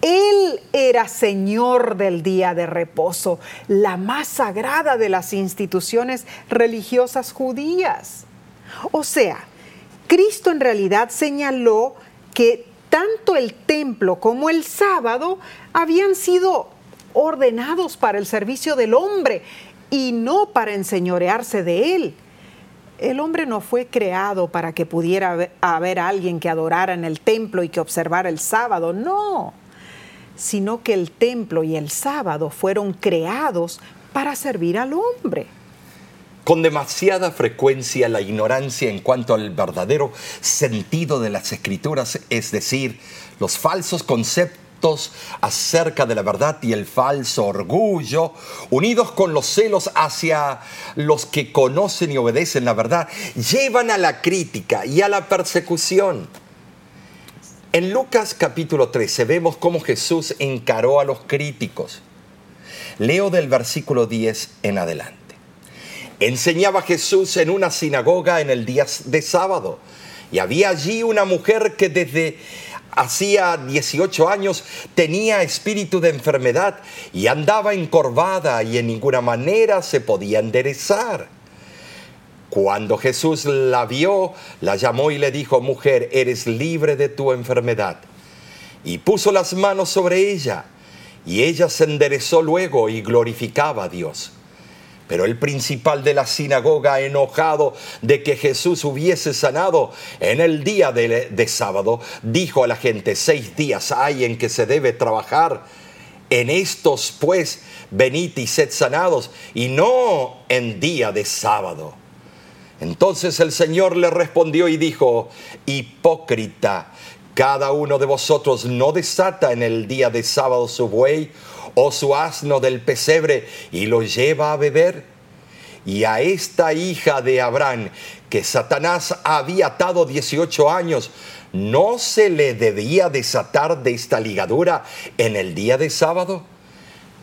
él era Señor del día de reposo, la más sagrada de las instituciones religiosas judías. O sea, Cristo en realidad señaló que tanto el templo como el sábado habían sido ordenados para el servicio del hombre y no para enseñorearse de él. El hombre no fue creado para que pudiera haber alguien que adorara en el templo y que observara el sábado, no. Sino que el templo y el sábado fueron creados para servir al hombre. Con demasiada frecuencia la ignorancia en cuanto al verdadero sentido de las escrituras, es decir, los falsos conceptos acerca de la verdad y el falso orgullo, unidos con los celos hacia los que conocen y obedecen la verdad, llevan a la crítica y a la persecución. En Lucas capítulo 13 vemos cómo Jesús encaró a los críticos. Leo del versículo 10 en adelante. Enseñaba Jesús en una sinagoga en el día de sábado. Y había allí una mujer que desde hacía 18 años tenía espíritu de enfermedad y andaba encorvada y en ninguna manera se podía enderezar. Cuando Jesús la vio, la llamó y le dijo, mujer, eres libre de tu enfermedad. Y puso las manos sobre ella, y ella se enderezó luego y glorificaba a Dios. Pero el principal de la sinagoga, enojado de que Jesús hubiese sanado en el día de, sábado, dijo a la gente, seis días hay en que se debe trabajar. En estos, pues, venid y sed sanados, y no en día de sábado. Entonces el Señor le respondió y dijo, hipócrita, cada uno de vosotros no desata en el día de sábado su buey o su asno del pesebre y lo lleva a beber? Y a esta hija de Abraham, que Satanás había atado 18 años, ¿no se le debía desatar de esta ligadura en el día de sábado?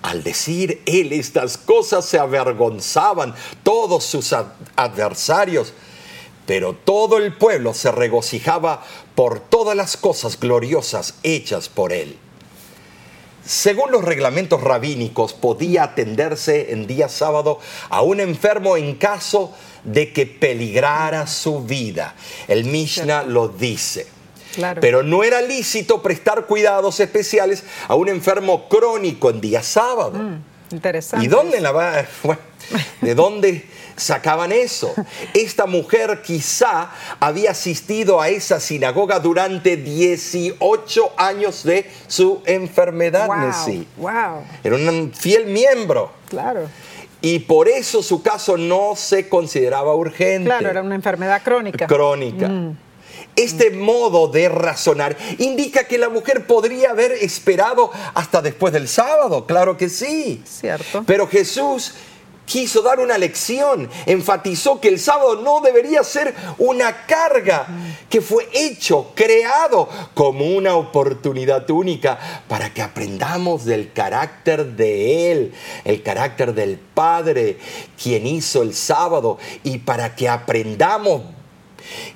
Al decir él estas cosas se avergonzaban todos sus adversarios, pero todo el pueblo se regocijaba por todas las cosas gloriosas hechas por él. Según los reglamentos rabínicos, podía atenderse en día sábado a un enfermo en caso de que peligrara su vida. El Mishnah lo dice. Pero no era lícito prestar cuidados especiales a un enfermo crónico en día sábado. Mm, interesante. ¿Y dónde la va? ¿De dónde sacaban eso. Esta mujer quizá había asistido a esa sinagoga durante 18 años de su enfermedad, wow, Era un fiel miembro. Claro. Y por eso su caso no se consideraba urgente. Claro, era una enfermedad crónica. Crónica. Mm. Este modo de razonar indica que la mujer podría haber esperado hasta después del sábado, claro que sí. Cierto. Pero Jesús quiso dar una lección, enfatizó que el sábado no debería ser una carga, que fue hecho, creado como una oportunidad única para que aprendamos del carácter de Él, el carácter del Padre, quien hizo el sábado, y para que aprendamos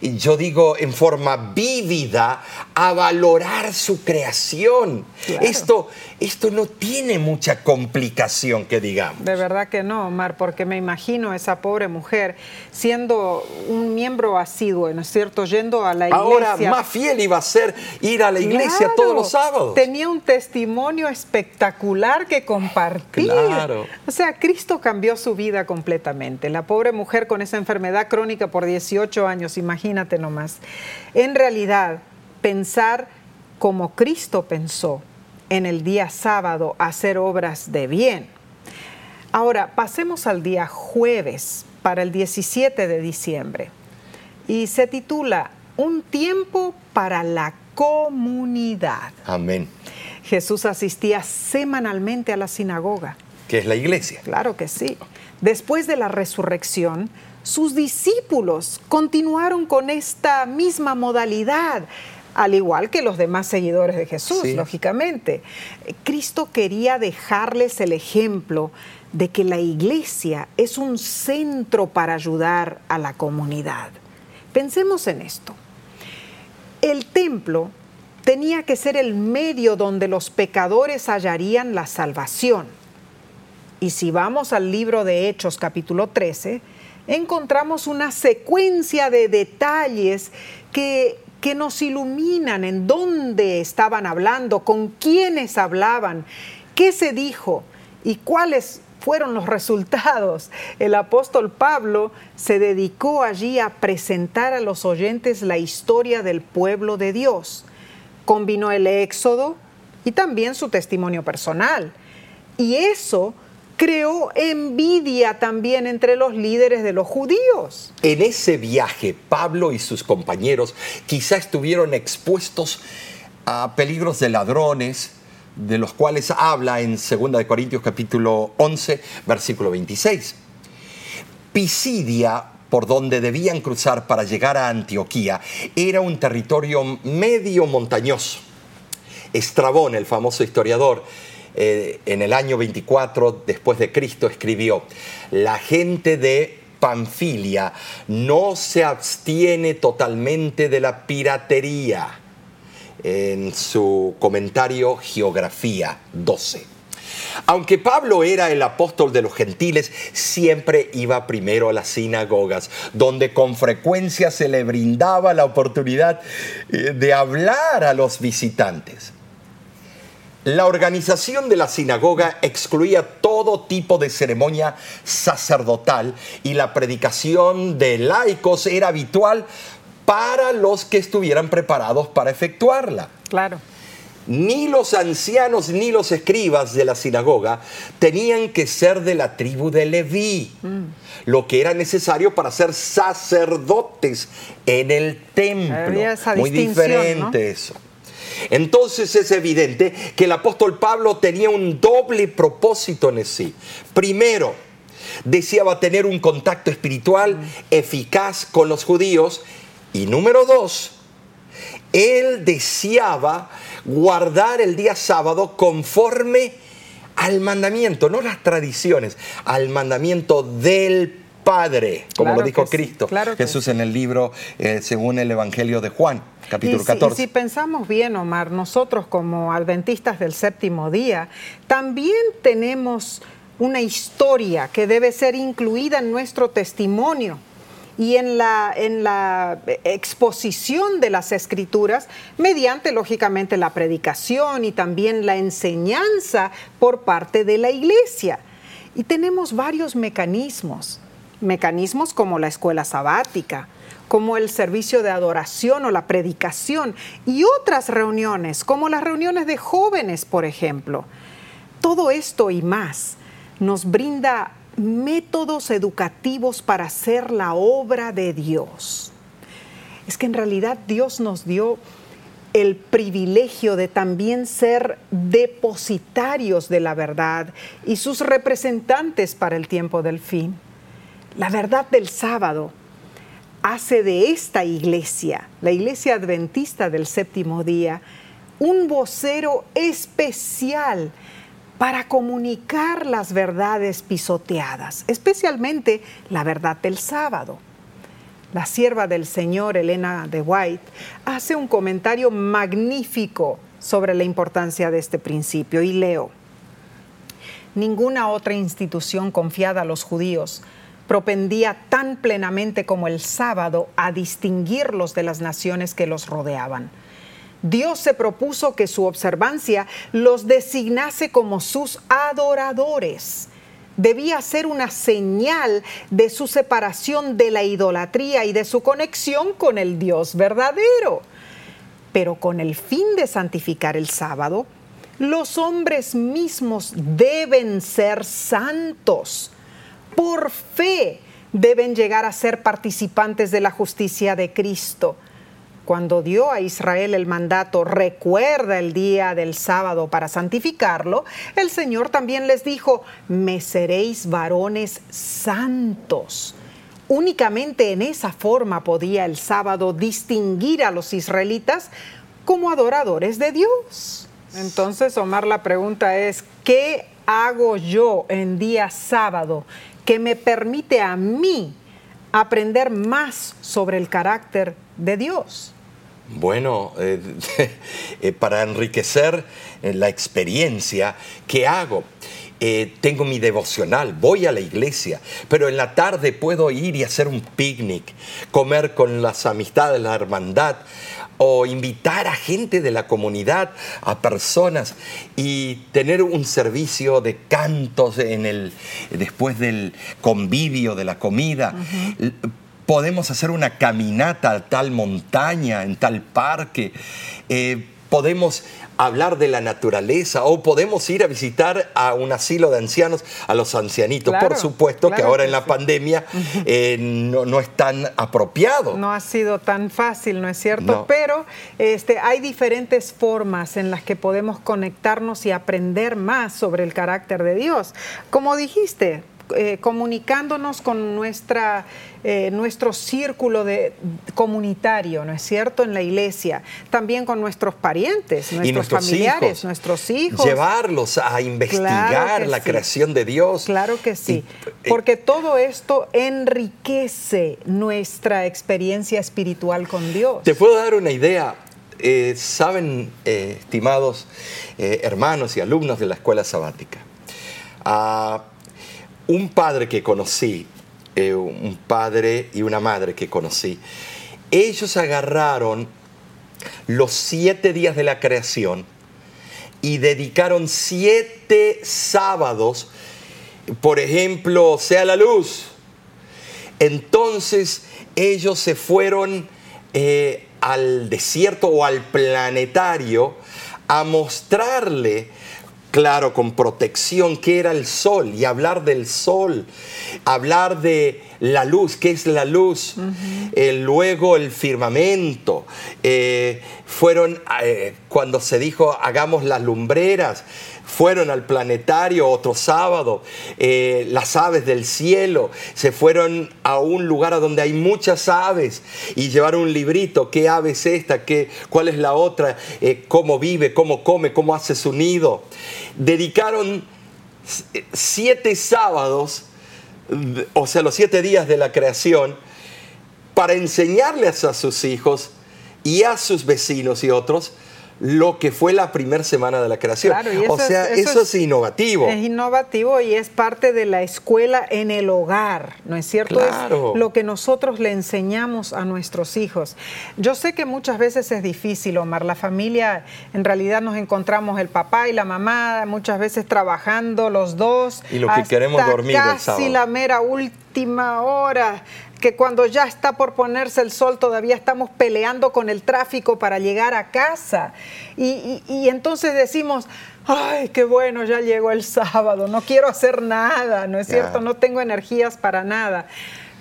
yo digo en forma vívida, a valorar su creación. Esto, esto no tiene mucha complicación, que digamos. De verdad que no, Omar, porque me imagino esa pobre mujer siendo un miembro asiduo, ¿no es cierto? Yendo a la iglesia. Ahora más fiel iba a ser ir a la iglesia todos los sábados. Tenía un testimonio espectacular que compartir. Claro. O sea, Cristo cambió su vida completamente. La pobre mujer con esa enfermedad crónica por 18 años, imagínate nomás. En realidad, pensar como Cristo pensó en el día sábado hacer obras de bien. Ahora, pasemos al día jueves para el 17 de diciembre y se titula Un tiempo para la comunidad. Amén. Jesús asistía semanalmente a la sinagoga. Que es la iglesia. Claro que sí. Después de la resurrección, sus discípulos continuaron con esta misma modalidad al igual que los demás seguidores de Jesús, lógicamente. Cristo quería dejarles el ejemplo de que la iglesia es un centro para ayudar a la comunidad. Pensemos en esto. El templo tenía que ser el medio donde los pecadores hallarían la salvación. Y si vamos al libro de Hechos capítulo 13, encontramos una secuencia de detalles que que nos iluminan en dónde estaban hablando, con quiénes hablaban, qué se dijo y cuáles fueron los resultados. El apóstol Pablo se dedicó allí a presentar a los oyentes la historia del pueblo de Dios. Combinó el éxodo, y también su testimonio personal. Y eso creó envidia también entre los líderes de los judíos. En ese viaje, Pablo y sus compañeros quizá estuvieron expuestos a peligros de ladrones, de los cuales habla en 2 Corintios capítulo 11, versículo 26. Pisidia, por donde debían cruzar para llegar a Antioquía, era un territorio medio montañoso. Estrabón, el famoso historiador, eh, en el año 24 después de Cristo escribió, la gente de Panfilia no se abstiene totalmente de la piratería en su comentario Geografía 12. Aunque Pablo era el apóstol de los gentiles, siempre iba primero a las sinagogas, donde con frecuencia se le brindaba la oportunidad eh, de hablar a los visitantes. La organización de la sinagoga excluía todo tipo de ceremonia sacerdotal y la predicación de laicos era habitual para los que estuvieran preparados para efectuarla. Claro. Ni los ancianos ni los escribas de la sinagoga tenían que ser de la tribu de Leví, mm. lo que era necesario para ser sacerdotes en el templo. Muy diferente eso. Entonces es evidente que el apóstol Pablo tenía un doble propósito en sí. Primero, deseaba tener un contacto espiritual eficaz con los judíos. Y número dos, él deseaba guardar el día sábado conforme al mandamiento, no las tradiciones, al mandamiento del Padre, como lo dijo Cristo, Jesús en el libro eh, según el Evangelio de Juan capítulo 14. Si, pensamos bien, Omar, nosotros como adventistas del séptimo día, también tenemos una historia que debe ser incluida en nuestro testimonio y en la, en la exposición de las escrituras mediante, lógicamente, la predicación y también la enseñanza por parte de la iglesia. Y tenemos varios mecanismos, mecanismos como la escuela sabática, como el servicio de adoración o la predicación y otras reuniones, como las reuniones de jóvenes, por ejemplo. Todo esto y más nos brinda métodos educativos para hacer la obra de Dios. Es que en realidad Dios nos dio el privilegio de también ser depositarios de la verdad y sus representantes para el tiempo del fin. La verdad del sábado hace de esta iglesia, la iglesia adventista del séptimo día, un vocero especial para comunicar las verdades pisoteadas, especialmente la verdad del sábado. La sierva del Señor, Elena de White, hace un comentario magnífico sobre la importancia de este principio y leo, ninguna otra institución confiada a los judíos propendía tan plenamente como el sábado a distinguirlos de las naciones que los rodeaban. Dios se propuso que su observancia los designase como sus adoradores. Debía ser una señal de su separación de la idolatría y de su conexión con el Dios verdadero. Pero con el fin de santificar el sábado, los hombres mismos deben ser santos por fe deben llegar a ser participantes de la justicia de Cristo. Cuando dio a Israel el mandato, recuerda el día del sábado para santificarlo, el Señor también les dijo, me seréis varones santos. Únicamente en esa forma podía el sábado distinguir a los israelitas como adoradores de Dios. Entonces, Omar, la pregunta es, ¿qué hago yo en día sábado que me permite a mí aprender más sobre el carácter de Dios. Bueno, eh, eh, para enriquecer eh, la experiencia, ¿qué hago? tengo mi devocional, voy a la iglesia, pero en la tarde puedo ir y hacer un picnic, comer con las amistades, la hermandad, o invitar a gente de la comunidad, a personas y tener un servicio de cantos en el, después del convivio de la comida. Podemos hacer una caminata a tal montaña, en tal parque. Eh, podemos hablar de la naturaleza o podemos ir a visitar a un asilo de ancianos, a los ancianitos. Por supuesto que ahora en la pandemia eh, no, es tan apropiado. No ha sido tan fácil, ¿no es cierto? Pero este, hay diferentes formas en las que podemos conectarnos y aprender más sobre el carácter de Dios. Como dijiste, eh, comunicándonos con nuestra, eh, nuestro círculo de, comunitario, ¿no es cierto?, en la iglesia, también con nuestros parientes, nuestros, familiares, nuestros hijos. Llevarlos a investigar la creación de Dios. Claro que sí, porque todo esto enriquece nuestra experiencia espiritual con Dios. Te puedo dar una idea. Eh, saben, estimados hermanos y alumnos de la escuela sabática, ah, un padre que conocí, eh, un padre y una madre que conocí, ellos agarraron los siete días de la creación y dedicaron siete sábados, por ejemplo, sea la luz. Entonces ellos se fueron eh, al desierto o al planetario a mostrarle claro, con protección, qué era el sol y hablar del sol, hablar de la luz, qué es la luz, eh, luego el firmamento, eh, fueron eh, cuando se dijo hagamos las lumbreras, fueron al planetario otro sábado, las aves del cielo, se fueron a un lugar a donde hay muchas aves y llevaron un librito, qué ave es esta, ¿Qué, cuál es la otra, cómo vive, cómo come, cómo hace su nido. Dedicaron siete sábados, o sea, los siete días de la creación, para enseñarles a sus hijos y a sus vecinos y otros lo que fue la primera semana de la creación. o sea, eso, es, innovativo. Es innovativo y es parte de la escuela en el hogar, ¿no es cierto? Claro. Es lo que nosotros le enseñamos a nuestros hijos. Yo sé que muchas veces es difícil, Omar. La familia, en realidad nos encontramos el papá y la mamá, muchas veces trabajando los dos. Y lo que queremos dormir casi la mera última hora que cuando ya está por ponerse el sol todavía estamos peleando con el tráfico para llegar a casa. Y, entonces decimos, ay, qué bueno, ya llegó el sábado, no quiero hacer nada, ¿no es cierto? No tengo energías para nada.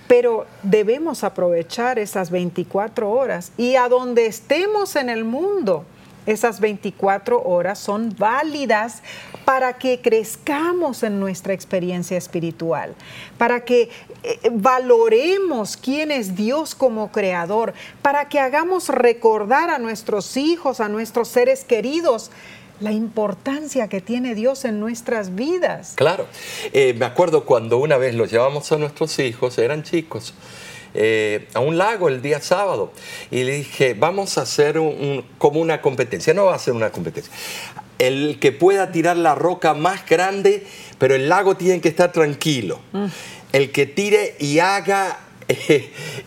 Pero debemos aprovechar esas 24 horas y a donde estemos en el mundo, esas 24 horas son válidas para que crezcamos en nuestra experiencia espiritual, para que eh, valoremos quién es Dios como creador, para que hagamos recordar a nuestros hijos, a nuestros seres queridos, la importancia que tiene Dios en nuestras vidas. Claro, eh, me acuerdo cuando una vez los llevamos a nuestros hijos, eran chicos, eh, a un lago el día sábado y le dije, vamos a hacer como una competencia, no va a ser una competencia. El que pueda tirar la roca más grande, pero el lago tiene que estar tranquilo. Mm. El que tire y haga,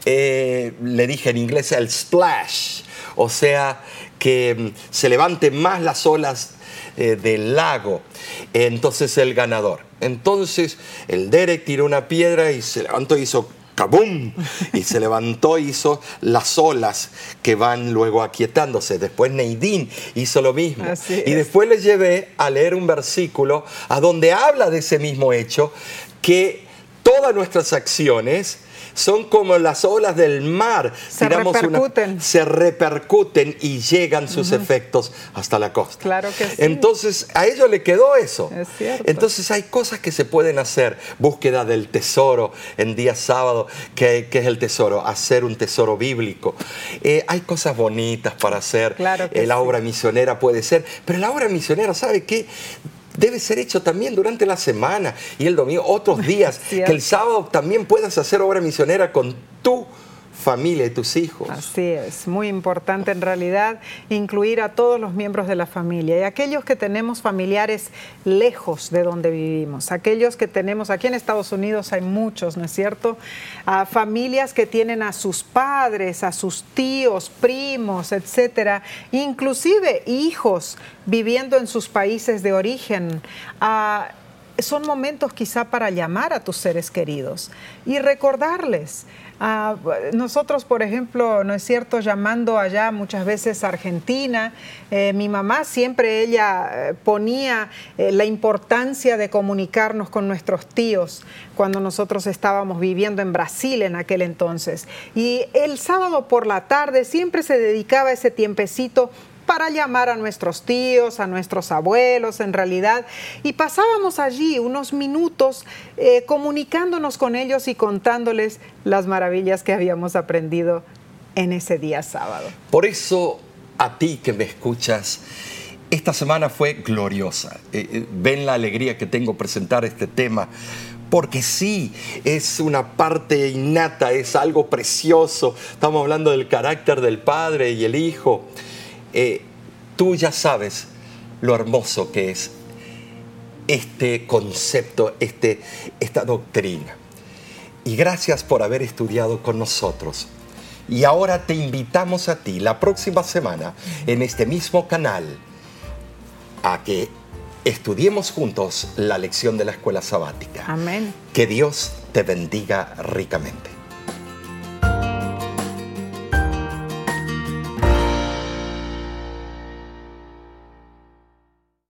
eh, le dije en inglés, el splash, o sea, que mm, se levanten más las olas eh, del lago, entonces el ganador. Entonces el Derek tiró una piedra y se levantó y hizo ¡Cabum! Y se levantó, hizo las olas que van luego aquietándose. Después Neidín hizo lo mismo. y después le llevé a leer un versículo a donde habla de ese mismo hecho, que todas nuestras acciones son como las olas del mar. Se repercuten. se repercuten y llegan sus efectos hasta la costa. Claro que sí. Entonces, a ellos le quedó eso. Es cierto. Entonces, hay cosas que se pueden hacer. Búsqueda del tesoro en día sábado. ¿Qué, es el tesoro? Hacer un tesoro bíblico. Eh, hay cosas bonitas para hacer. Claro que eh, La obra misionera puede ser. Pero la obra misionera, ¿sabe qué? Debe ser hecho también durante la semana y el domingo, otros días, que el sábado también puedas hacer obra misionera con tu familia y tus hijos. Así es, muy importante en realidad incluir a todos los miembros de la familia y aquellos que tenemos familiares lejos de donde vivimos, aquellos que tenemos, aquí en Estados Unidos hay muchos, ¿no es cierto? A familias que tienen a sus padres, a sus tíos, primos, etcétera, inclusive hijos viviendo en sus países de origen. son momentos quizá para llamar a tus seres queridos y recordarles Ah, nosotros, por ejemplo, no es cierto, llamando allá muchas veces Argentina, eh, mi mamá siempre ella eh, ponía eh, la importancia de comunicarnos con nuestros tíos cuando nosotros estábamos viviendo en Brasil en aquel entonces. Y el sábado por la tarde siempre se dedicaba ese tiempecito para llamar a nuestros tíos, a nuestros abuelos en realidad, y pasábamos allí unos minutos eh, comunicándonos con ellos y contándoles las maravillas que habíamos aprendido en ese día sábado. Por eso, a ti que me escuchas, esta semana fue gloriosa. Eh, eh, ven la alegría que tengo presentar este tema porque sí, es una parte innata, es algo precioso. Estamos hablando del carácter del Padre y el Hijo. Eh, tú ya sabes lo hermoso que es este concepto, este, esta doctrina. Y gracias por haber estudiado con nosotros. Y ahora te invitamos a ti la próxima semana en este mismo canal a que estudiemos juntos la lección de la escuela sabática. Amén. Que Dios te bendiga ricamente.